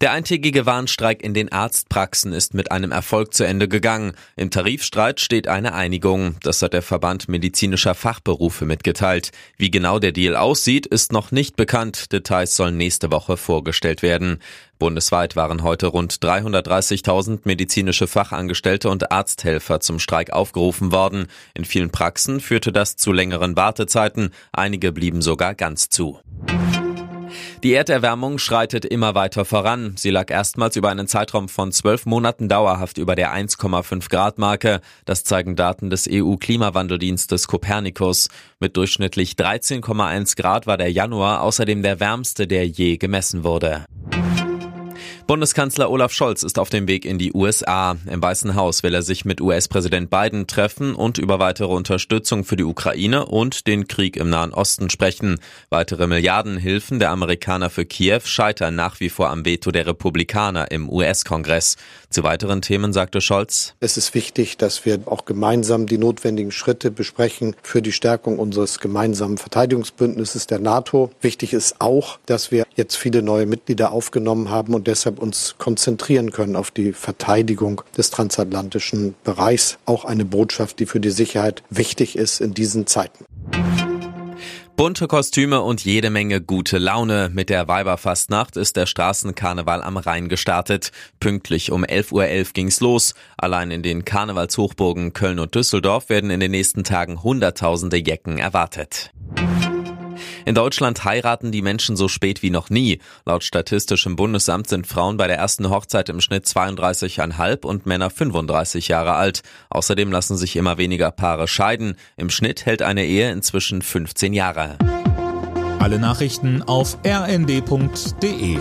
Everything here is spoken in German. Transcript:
Der eintägige Warnstreik in den Arztpraxen ist mit einem Erfolg zu Ende gegangen. Im Tarifstreit steht eine Einigung. Das hat der Verband medizinischer Fachberufe mitgeteilt. Wie genau der Deal aussieht, ist noch nicht bekannt. Details sollen nächste Woche vorgestellt werden. Bundesweit waren heute rund 330.000 medizinische Fachangestellte und Arzthelfer zum Streik aufgerufen worden. In vielen Praxen führte das zu längeren Wartezeiten. Einige blieben sogar ganz zu. Die Erderwärmung schreitet immer weiter voran. Sie lag erstmals über einen Zeitraum von zwölf Monaten dauerhaft über der 1,5 Grad Marke. Das zeigen Daten des EU-Klimawandeldienstes Copernicus. Mit durchschnittlich 13,1 Grad war der Januar außerdem der wärmste, der je gemessen wurde. Bundeskanzler Olaf Scholz ist auf dem Weg in die USA. Im Weißen Haus will er sich mit US-Präsident Biden treffen und über weitere Unterstützung für die Ukraine und den Krieg im Nahen Osten sprechen. Weitere Milliardenhilfen der Amerikaner für Kiew scheitern nach wie vor am Veto der Republikaner im US-Kongress. Zu weiteren Themen sagte Scholz. Es ist wichtig, dass wir auch gemeinsam die notwendigen Schritte besprechen für die Stärkung unseres gemeinsamen Verteidigungsbündnisses der NATO. Wichtig ist auch, dass wir jetzt viele neue Mitglieder aufgenommen haben und deshalb uns konzentrieren können auf die Verteidigung des transatlantischen Bereichs. Auch eine Botschaft, die für die Sicherheit wichtig ist in diesen Zeiten. Bunte Kostüme und jede Menge gute Laune. Mit der Weiberfastnacht ist der Straßenkarneval am Rhein gestartet. Pünktlich um 11.11 Uhr .11 ging's los. Allein in den Karnevalshochburgen Köln und Düsseldorf werden in den nächsten Tagen Hunderttausende Jecken erwartet. In Deutschland heiraten die Menschen so spät wie noch nie. Laut Statistischem Bundesamt sind Frauen bei der ersten Hochzeit im Schnitt 32,5 und Männer 35 Jahre alt. Außerdem lassen sich immer weniger Paare scheiden. Im Schnitt hält eine Ehe inzwischen 15 Jahre. Alle Nachrichten auf rnd.de